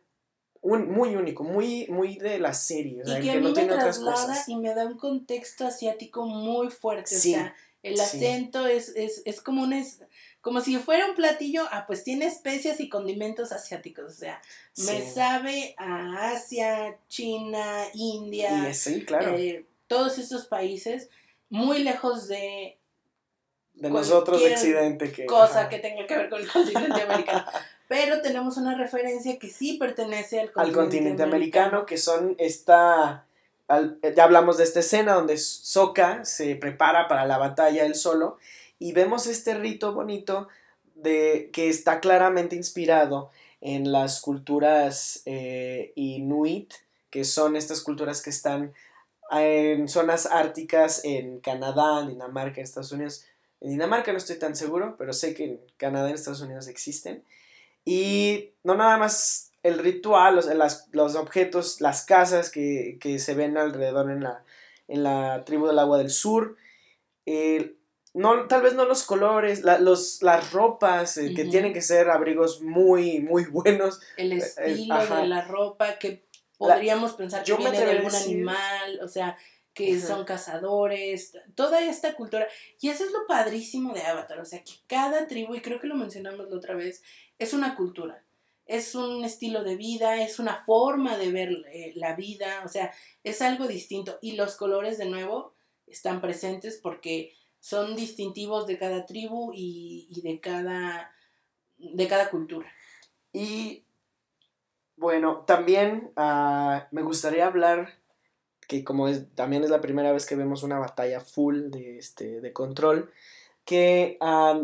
un- muy único, muy, muy de la serie, o sea, y que, que, a mí no me tiene otras cosas. y me da un contexto asiático muy fuerte. Sí, o sea, el sí. acento es, es, es como un es, como si fuera un platillo, ah, pues tiene especias y condimentos asiáticos. O sea, me sabe a Asia, China, India, sí, claro, eh, todos estos países, muy lejos de de nosotros Occidente que... cosa ajá, que tenga que ver con el continente americano. [LAUGHS] Pero tenemos una referencia que sí pertenece al continente, al continente americano, que son esta... al- ya hablamos de esta escena donde Sokka se prepara para la batalla él solo y vemos este rito bonito de que está claramente inspirado en las culturas eh, inuit, que son estas culturas que están en zonas árticas en Canadá, en Dinamarca, en Estados Unidos. En Dinamarca no estoy tan seguro, pero sé que en Canadá y en Estados Unidos existen. Y no nada más el ritual, las- los objetos, las casas que, que se ven alrededor en la, en la tribu del agua del sur. eh, no, tal vez no los colores, la- los, las ropas, eh, que tienen que ser abrigos muy, muy buenos. el estilo ajá. de la ropa que podríamos pensar que viene de algún decir- animal, o sea, que son cazadores, toda esta cultura. Y eso es lo padrísimo de Avatar, o sea, que cada tribu, y creo que lo mencionamos la otra vez, es una cultura, es un estilo de vida, es una forma de ver eh, la vida, o sea, es algo distinto. Y los colores, de nuevo, están presentes porque son distintivos de cada tribu y, y de cada de cada cultura. Y bueno, también ah, me gustaría hablar que como es, también es la primera vez que vemos una batalla full de, este, de control, que ah,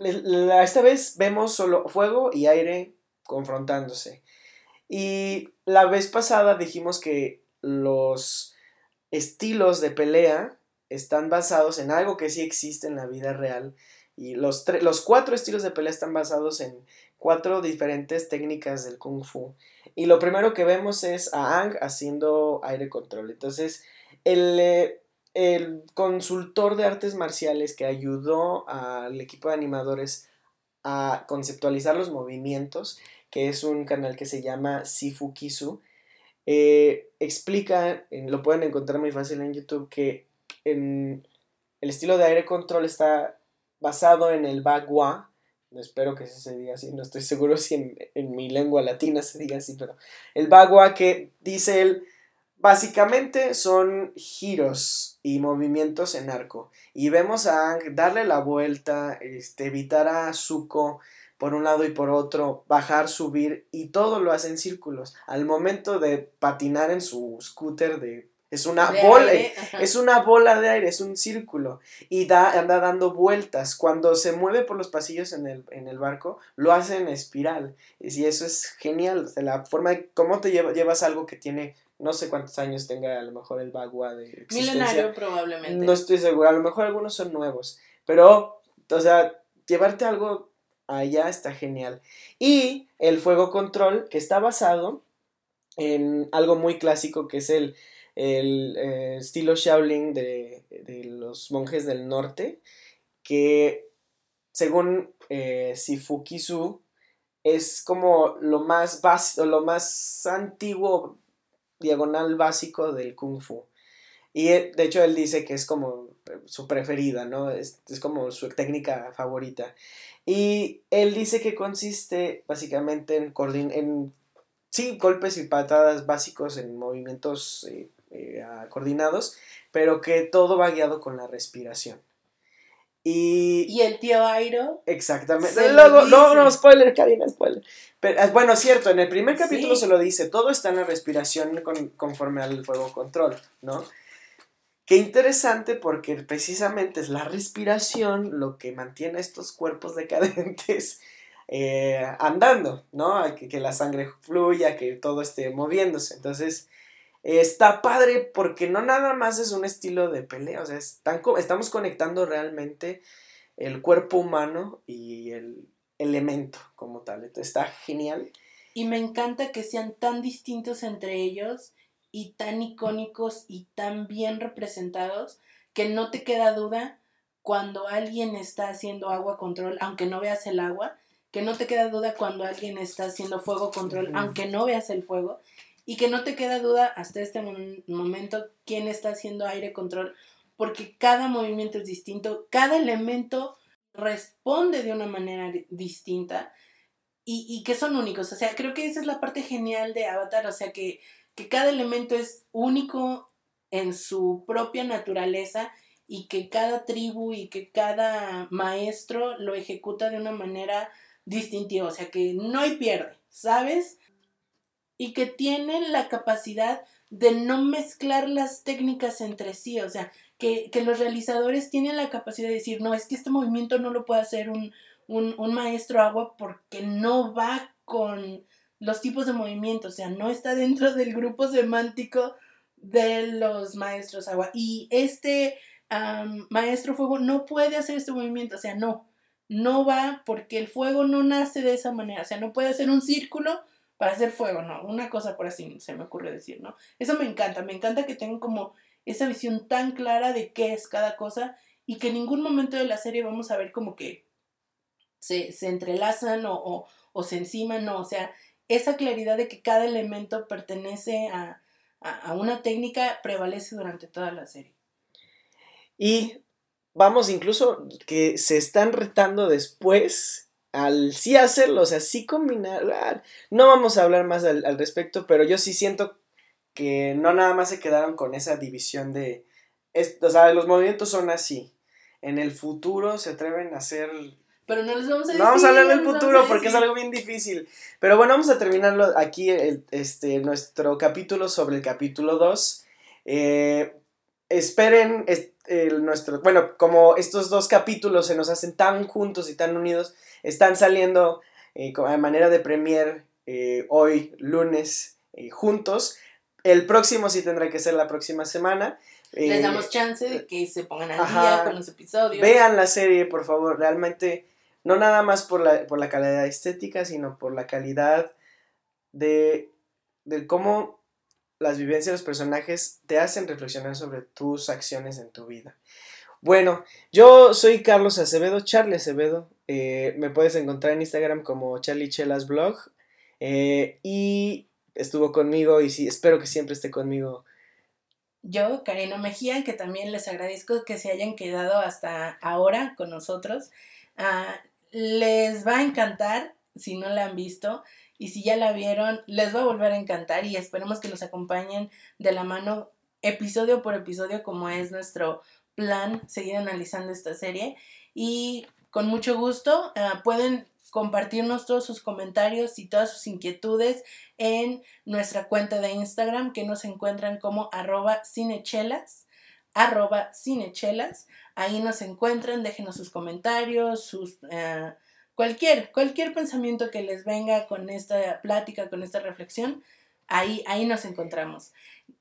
esta vez vemos solo fuego y aire confrontándose. Y la vez pasada dijimos que los estilos de pelea están basados en algo que sí existe en la vida real. Y los, los cuatro estilos de pelea están basados en cuatro diferentes técnicas del kung fu. Y lo primero que vemos es a Ang haciendo aire control. Entonces, el, eh, el consultor de artes marciales que ayudó al equipo de animadores a conceptualizar los movimientos, que es un canal que se llama Sifu Kisu, eh, explica, lo pueden encontrar muy fácil en YouTube, que el estilo de aire control está basado en el Bagua, espero que se diga así, no estoy [LAUGHS] seguro si en, en mi lengua latina se diga así, pero el Bagua que dice él, básicamente son giros y movimientos en arco. Y vemos a Ang darle la vuelta, este, evitar a Zuko por un lado y por otro, bajar, subir, y todo lo hace en círculos. Al momento de patinar en su scooter de Es una De bola, aire, ajá. es una bola de aire, es un círculo. Y da, anda dando vueltas. Cuando se mueve por los pasillos en el, en el barco, lo hace en espiral. Y eso es genial. o sea, la forma de cómo te lleva- llevas algo que tiene, no sé cuántos años tenga a lo mejor el bagua de existencia. Milenario probablemente. No estoy seguro, a lo mejor algunos son nuevos, pero, o sea, llevarte algo allá está genial. Y el fuego control, que está basado en algo muy clásico que es el, el eh, estilo Shaolin de, de los monjes del norte, que según eh, Sifukisu es como lo más lo más antiguo diagonal básico del kung fu. Y eh, de hecho él dice que es como su preferida, ¿no? Es, es como su técnica favorita. Y él dice que consiste básicamente en, en sí, golpes y patadas básicos en movimientos eh, eh, coordinados, pero que todo va guiado con la respiración. Y, Y el tío Airo. Exactamente. Luego, no, no, spoiler, Karina, spoiler. Pero, ah, bueno, cierto, en el primer capítulo Sí. se lo dice, todo está en la respiración con- conforme al fuego control, ¿no? Qué interesante porque precisamente es la respiración lo que mantiene a estos cuerpos decadentes [LAUGHS] eh, andando, ¿no? Que, que la sangre fluya, que todo esté moviéndose. Entonces, está padre porque no nada más es un estilo de pelea, o sea, están estamos conectando realmente el cuerpo humano y el elemento como tal. Entonces, está genial. Y me encanta que sean tan distintos entre ellos y tan icónicos y tan bien representados que no te queda duda cuando alguien está haciendo agua control, aunque no veas el agua, que no te queda duda cuando alguien está haciendo fuego control, aunque no veas el fuego, y que no te queda duda hasta este mom- momento quién está haciendo aire control, porque cada movimiento es distinto, cada elemento responde de una manera di- distinta y, y que son únicos. O sea, creo que esa es la parte genial de Avatar, o sea, que, que cada elemento es único en su propia naturaleza y que cada tribu y que cada maestro lo ejecuta de una manera distintiva, o sea, que no hay pierde, ¿sabes? Y que tienen la capacidad de no mezclar las técnicas entre sí, o sea, que, que los realizadores tienen la capacidad de decir, no, es que este movimiento no lo puede hacer un, un, un maestro agua porque no va con los tipos de movimiento, o sea, no está dentro del grupo semántico de los maestros agua. Y este maestro fuego no puede hacer este movimiento, o sea, no, no va porque el fuego no nace de esa manera, o sea, no puede hacer un círculo para hacer fuego, no, una cosa por así se me ocurre decir, ¿no? Eso me encanta, me encanta que tengan como esa visión tan clara de qué es cada cosa y que en ningún momento de la serie vamos a ver como que se, se entrelazan o, o, se enciman, no, o sea, esa claridad de que cada elemento pertenece a, a, a una técnica prevalece durante toda la serie. Y vamos, incluso que se están retando después al sí hacerlo, o sea, sí combinar. ah, No vamos a hablar más al, al respecto, pero yo sí siento que no nada más se quedaron con esa división de. es- o sea, los movimientos son así. En el futuro se atreven a hacer Pero no les vamos a decir. no vamos a hablar no del vamos futuro porque es algo bien difícil. Pero bueno, vamos a terminarlo aquí, el- este, nuestro capítulo sobre el capítulo 2. Eh, esperen es- el, nuestro. Bueno, como estos dos capítulos se nos hacen tan juntos y tan unidos, están saliendo eh, a manera de premier eh, hoy, lunes, eh, juntos. El próximo sí tendrá que ser la próxima semana. Les Eh, damos chance de que se pongan al ajá. día con los episodios. Vean la serie, por favor. Realmente, no nada más por la, por la calidad estética, sino por la calidad de, de cómo las vivencias de los personajes te hacen reflexionar sobre tus acciones en tu vida. Bueno, yo soy Carlos Acevedo, Charlie Acevedo. eh, me puedes encontrar en Instagram como Charlie Chelas Blog. eh, y estuvo conmigo y sí, espero que siempre esté conmigo. Yo, Karina Mejía, que también les agradezco que se hayan quedado hasta ahora con nosotros. Ah, les va a encantar si no la han visto y si ya la vieron, les va a volver a encantar y esperemos que nos acompañen de la mano episodio por episodio como es nuestro plan seguir analizando esta serie y con mucho gusto ah, pueden compartirnos todos sus comentarios y todas sus inquietudes en nuestra cuenta de Instagram que nos encuentran como arroba cinechelas, cinechelas. Ahí nos encuentran, déjenos sus comentarios, sus... eh, cualquier, cualquier pensamiento que les venga con esta plática, con esta reflexión, ahí, ahí nos encontramos.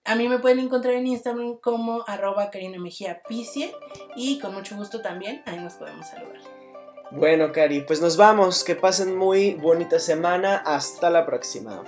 A mí me pueden encontrar en Instagram como arroba Karina Mejía Picie y con mucho gusto también ahí nos podemos saludar. Bueno, Cari, pues nos vamos. Que pasen muy bonita semana. Hasta la próxima.